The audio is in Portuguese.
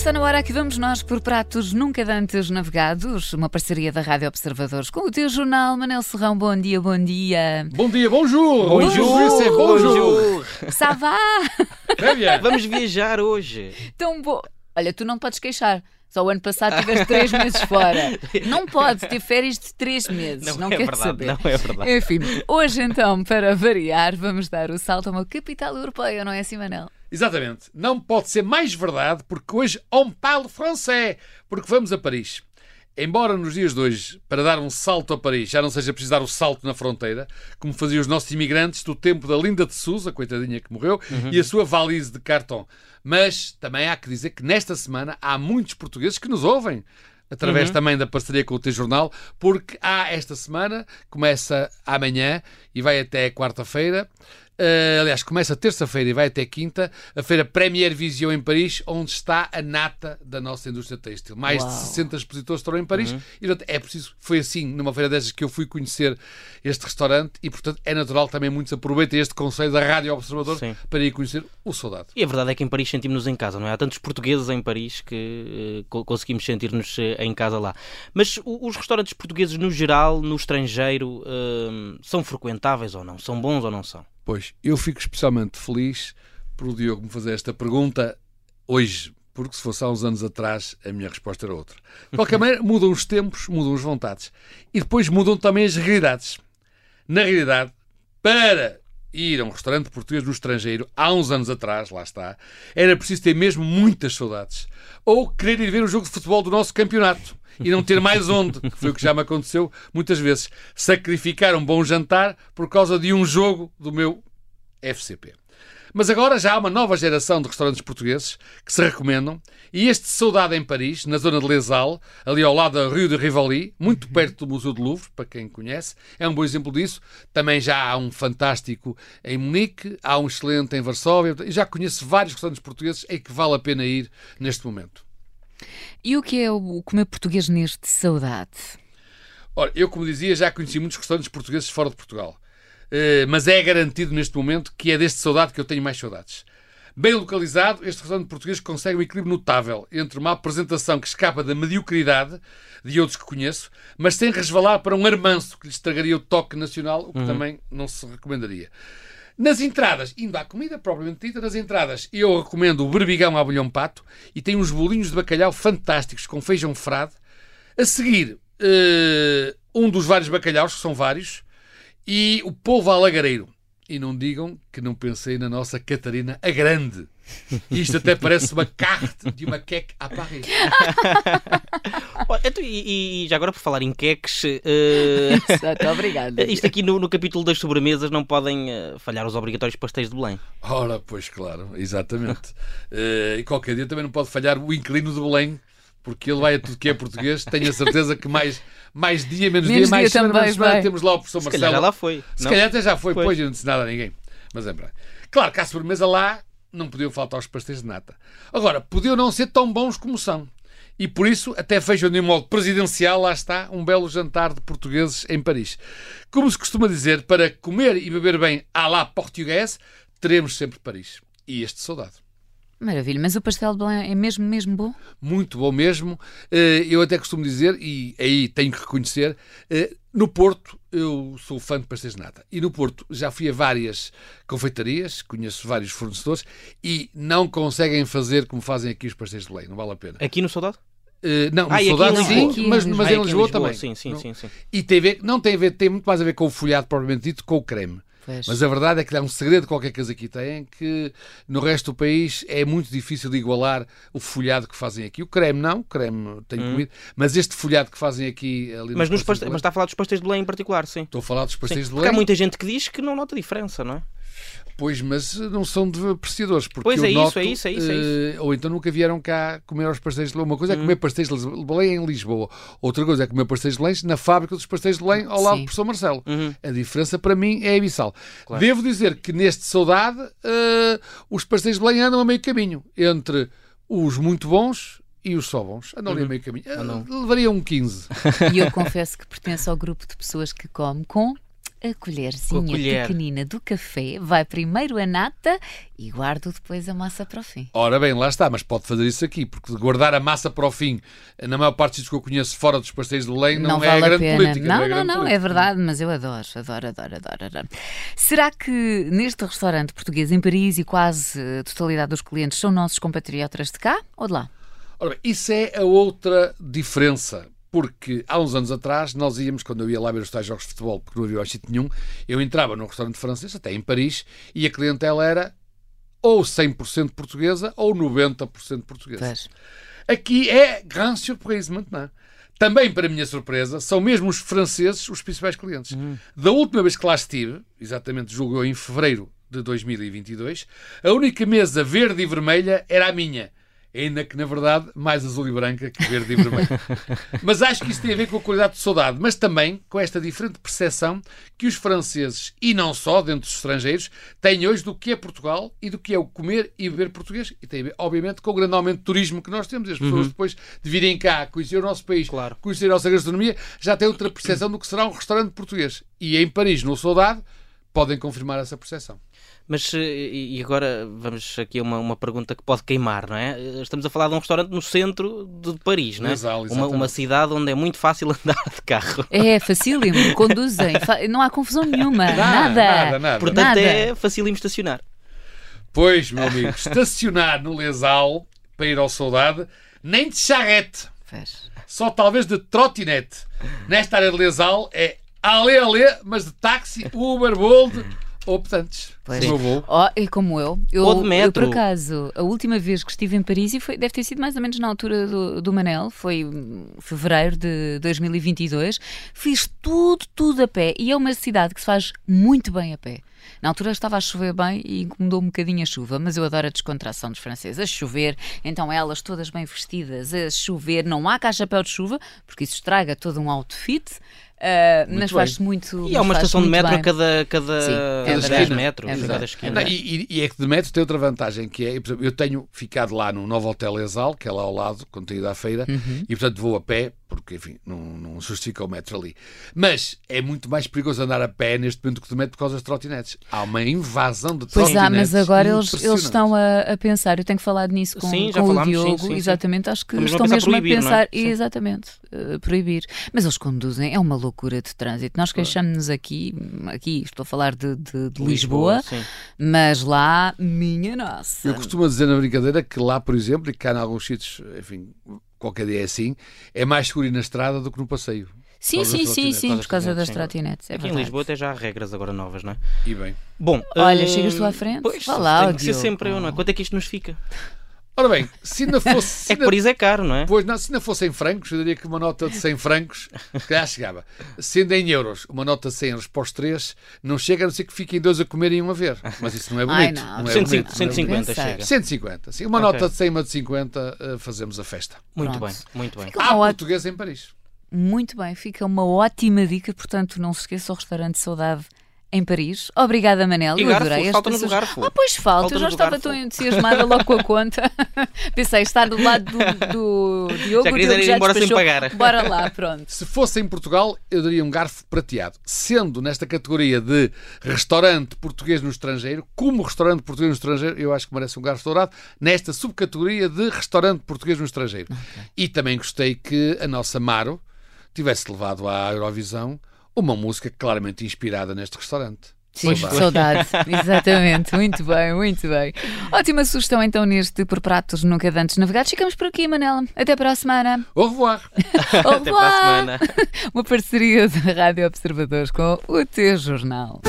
está na hora, aqui vamos nós por pratos nunca antes navegados, uma parceria da Rádio Observadores com o teu jornal. Manel Serrão, bom dia, bom dia. Bom dia, bonjour! Bonjour! c'est bonjour! Ça va? Vamos viajar hoje. Tão bom. Olha, tu não podes queixar. Só o ano passado tiveste três meses fora. Não podes ter férias de três meses. Não, Não, é quero verdade, saber. não é verdade. Enfim, hoje então, para variar, vamos dar o salto a uma capital europeia, não é assim, Manel? Exatamente. Não pode ser mais verdade porque hoje on parle français. Porque vamos a Paris. Embora nos dias de hoje, para dar um salto a Paris, já não seja preciso dar o salto na fronteira, como faziam os nossos imigrantes do tempo da Linda de Souza, coitadinha que morreu, e a sua valise de cartão. Mas também há que dizer que nesta semana há muitos portugueses que nos ouvem, através também da parceria com o T-Jornal, porque há esta semana, começa amanhã e vai até quarta-feira. Eh, aliás, começa terça-feira e vai até quinta, a feira Premier Vision em Paris, onde está a nata da nossa indústria têxtil. Mais Uau. de 60 expositores estarão em Paris e portanto, é preciso, foi assim, numa feira dessas que eu fui conhecer este restaurante e portanto é natural que também muitos aproveitem este conselho da Rádio Observador Sim. para ir conhecer o soldado. E a verdade é que em Paris sentimos-nos em casa, não é? Há tantos portugueses em Paris que co- conseguimos sentir-nos eh, em casa lá. Mas os restaurantes portugueses, no geral, no estrangeiro, eh, são frequentáveis ou não? São bons ou não são? Pois, eu fico especialmente feliz por o Diogo me fazer esta pergunta hoje, porque se fosse há uns anos atrás, a minha resposta era outra. De qualquer maneira, mudam os tempos, mudam as vontades. E depois mudam também as realidades. Na realidade, para ir a um restaurante português no estrangeiro, há uns anos atrás, lá está, era preciso ter mesmo muitas saudades. Ou querer ir ver o jogo de futebol do nosso campeonato. E não ter mais onde, que foi o que já me aconteceu muitas vezes. Sacrificar um bom jantar por causa de um jogo do meu FCP. Mas agora já há uma nova geração de restaurantes portugueses que se recomendam e este Saudade em Paris, na zona de Les Halles, ali ao lado da Rue de Rivoli, muito perto do Museu do Louvre, para quem conhece, é um bom exemplo disso. Também já há um fantástico em Munique, há um excelente em Varsóvia e já conheço vários restaurantes portugueses em que vale a pena ir neste momento. E o que é o comer português neste saudade? Ora, eu, como dizia, já conheci muitos restaurantes portugueses fora de Portugal. Eh, mas é garantido neste momento que é deste saudade que eu tenho mais saudades. Bem localizado, este restaurante português consegue um equilíbrio notável entre uma apresentação que escapa da mediocridade de outros que conheço, mas sem resvalar para um armanço que lhe estragaria o toque nacional, o que também não se recomendaria. Nas entradas, indo à comida propriamente dita, nas entradas eu recomendo o berbigão à bolhão pato e tem uns bolinhos de bacalhau fantásticos com feijão frade. A seguir, eh, um dos vários bacalhaus, que são vários, e o polvo alagareiro. E não digam que não pensei na nossa Catarina a Grande. Isto até parece uma carte de uma queque à Paris. Então, e, e já agora, por falar em queques, eh, Exato, obrigada. isto aqui no, no capítulo das sobremesas não podem eh, falhar os obrigatórios pastéis de Belém. Ora, pois claro, exatamente. Eh, e qualquer dia também não pode falhar o inquilino de Belém, porque ele vai a tudo que é português. Tenho a certeza que mais, mais dia, menos, Menos dia, mais dia semana, também menos semana, temos lá o professor Se Marcelo. calhar já lá foi. Se não? calhar até já foi, Pois. pois, eu não disse nada a ninguém. Mas é verdade. Claro que à sobremesa lá não podiam faltar os pastéis de nata. Agora, podiam não ser tão bons como são. E por isso, até vejam de um modo presidencial, lá está, um belo jantar de portugueses em Paris. Como se costuma dizer, para comer e beber bem à la portuguesa, teremos sempre Paris. E este saudade. Maravilha, mas o pastel de Belém é mesmo, mesmo bom? muito bom mesmo. Eh, Eu até costumo dizer, e aí tenho que reconhecer, eh, no Porto eu sou fã de pastéis de nata. E no Porto já fui a várias confeitarias, conheço vários fornecedores e não conseguem fazer como fazem aqui os pastéis de Belém. Não vale a pena. Aqui no Saudade? Eh, não, no Ah, aqui Saudade sim, Lisboa? mas, Aqui em mas Ah, em aqui Lisboa, também. Sim, sim, sim, sim. E tem, a ver, não tem a ver, tem muito mais a ver com o folhado propriamente dito, com o creme. Pois. Mas a verdade é que há um segredo qualquer que eles aqui têm que no resto do país é muito difícil de igualar o folhado que fazem aqui. O creme não, o creme tenho comido, mas este folhado que fazem aqui ali Hum. Mas, nos pastéis Belém- mas está a falar dos pastéis de Belém em particular, sim. Estou a falar dos Sim, pastéis de Porque há Belém. muita gente que diz que não nota diferença, não é? Pois, mas não são de apreciadores. Porque Pois eu é isso, noto, é isso, é isso, é eh, ou então nunca vieram cá comer aos pastéis de Belém. Uma coisa é Hum. comer pastéis de Belém em Lisboa. Outra coisa é comer pastéis de Belém na fábrica dos pastéis de Belém ao lado Sim. do professor Marcelo. Uhum. A diferença para mim é abissal. Claro. Devo dizer que neste saudade eh, os pastéis de Belém andam a meio caminho entre os muito bons e os só bons. Andam ali a meio caminho. Eh, Andam. Levaria um 15. E eu confesso que pertenço ao grupo de pessoas que come com a colherzinha colher. pequenina do café, vai primeiro a nata e guardo depois a massa para o fim. Ora bem, lá está, mas pode fazer isso aqui, porque guardar a massa para o fim, na maior parte dos que eu conheço fora dos pastéis de Belém, não, é vale grande a pena. política. não, é não, grande não, é política. verdade, mas eu adoro, adoro, adoro, adoro, adoro. Será que neste restaurante português em Paris e quase a totalidade dos clientes são nossos compatriotas de cá ou de lá? Ora bem, isso é a outra diferença. Porque há uns anos atrás, nós íamos, quando eu ia lá ver os tais jogos de futebol, porque não havia sítio nenhum, eu entrava num restaurante francês, até em Paris, e a clientela era ou 100% portuguesa ou 90% portuguesa. Pois. Aqui é grande surprise maintenant. Também, para a minha surpresa, são mesmo os franceses os principais clientes. Da última vez que lá estive, exatamente julgo eu em fevereiro de 2022, a única mesa verde e vermelha era a minha. Ainda que, na verdade, mais azul e branca que verde e vermelho. mas acho que isso tem a ver com a qualidade de saudade, mas também com esta diferente percepção que os franceses, e não só dentro dos estrangeiros, têm hoje do que é Portugal e do que é o comer e beber português. E tem a ver, obviamente, com o grande aumento de turismo que nós temos. As pessoas, depois de virem cá, conhecer o nosso país, Claro. conhecer a nossa gastronomia, já têm outra percepção do que será um restaurante português. E em Paris, no Saudade, podem confirmar essa percepção. Mas eh, e agora vamos aqui a uma, uma pergunta que pode queimar, não é? Estamos a falar de um restaurante no centro de Paris, não é? Nasal, uma, exatamente. uma cidade onde é muito fácil andar de carro. É facílimo, conduzem, não há confusão nenhuma, nada. nada, nada. Portanto, Nada. é facílimo estacionar. Pois, meu amigo, estacionar no Lesal para ir ao Saudade, nem de charrete, só talvez de trotinete. Nesta área de Lesal é alê alê, mas de táxi, Uber, Bolt optantes. Pois. Como eu vou. Oh, é como eu. Eu, Ou de eu, metro. por acaso, a última vez que estive em Paris, e foi, deve ter sido mais ou menos na altura do, do Manel, foi hum, fevereiro de 2022, fiz tudo, tudo a pé. E é uma cidade que se faz muito bem a pé. Na altura estava a chover bem e incomodou um bocadinho a chuva, mas eu adoro a descontração dos franceses. A chover, então elas todas bem vestidas, a chover, não há cá chapéu de chuva, porque isso estraga todo um outfit, ah, mas faz-se muito E há uma estação de metro a bem. cada, cada Sim, é 10 verdade. metros, É a cada esquina. Não, e, e- e é que de metro tem outra vantagem, que é, por exemplo, eu tenho ficado lá no novo Hotel Exal, que é lá ao lado, quando tenho ido à feira, Uhum. e portanto vou a pé, porque enfim, não, não justifica o metro ali. Mas é muito mais perigoso andar a pé neste momento que de metro por causa das trotinetes. Há uma invasão de Pois trotinetes. há, mas agora eles, eles estão a, a pensar, eu tenho que falar nisso com, Sim, com o falámos, Diogo, sim, sim. exatamente, acho que Estamos estão mesmo proibir, a é? pensar, Sim. exatamente, eh, proibir. Mas eles conduzem, é uma loucura de trânsito. Nós queixamos-nos aqui, aqui estou a falar de, de- de Lisboa, sim. mas lá, minha nossa. Eu costumo dizer na brincadeira que lá, por exemplo, e cá em alguns sítios, enfim, qualquer dia é assim, é mais seguro ir na estrada do que no passeio. Sim, sim, sim, sim, por causa das trotinetes. É Aqui em. Lisboa até já há regras agora novas, não é? E bem. Bom, Olha, hum, chegas tu à frente? Pois, lá, tem que ser sempre eu, não é? Quanto é que isto nos fica? Ora bem, se ainda fosse. se É que ainda- Paris é caro, não é? Pois não, se ainda fosse em francos, eu diria que uma nota de 100 francos, se calhar chegava. Sendo em euros, uma nota de 100 euros para os três, não chega a não ser que fiquem dois a comer e um a ver. Mas isso não é Ai, bonito. não. não é 150, bonito, não é 150 Pensar. chega. bonito. 150, sim. Uma Ok. nota de 100 e uma de 50, eh, fazemos a festa. Muito Pronto. bem, muito bem. Fica Há uma ótima- português em Paris. Muito bem, fica uma ótima dica, portanto, não se esqueça o restaurante Saudade em Paris. Obrigada, Manel. E eu garfo, adorei falta-nos estas o garfo. Ah, pois falta, eu já estava garfo. tão entusiasmada logo com a conta. Pensei, estar do lado do, do Diogo, Já Diogo ir já embora sem despachou. pagar. Bora lá, pronto. Se fosse em Portugal, eu daria um garfo prateado. Sendo nesta categoria de restaurante português no estrangeiro, como restaurante português no estrangeiro, eu acho que merece um garfo dourado, nesta subcategoria de restaurante português no estrangeiro. E também gostei que a nossa Maro tivesse levado à Eurovisão uma música claramente inspirada neste restaurante. Sim, Saudade. saudade. Exatamente, muito bem, muito bem. Ótima sugestão então neste Por Pratos Nunca Dantes Navegados. Ficamos por aqui, Manela. Até para a semana. Au revoir! Au Até para a revoir. semana. Uma parceria da Rádio Observadores com o teu jornal.